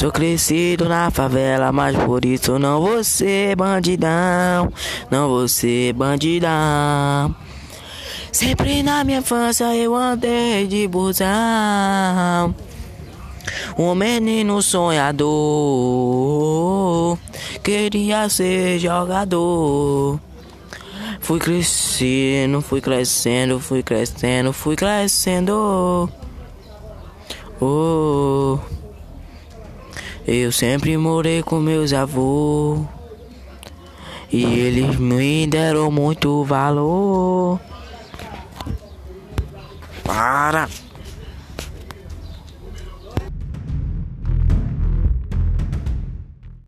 Sou crescido na favela, mas por isso não vou ser bandidão. Não vou ser bandidão. Sempre na minha infância eu andei de busão. Um menino sonhador queria ser jogador. Fui crescendo, fui crescendo, fui crescendo, fui crescendo. Oh, eu sempre morei com meus avós e eles me deram muito valor. Para!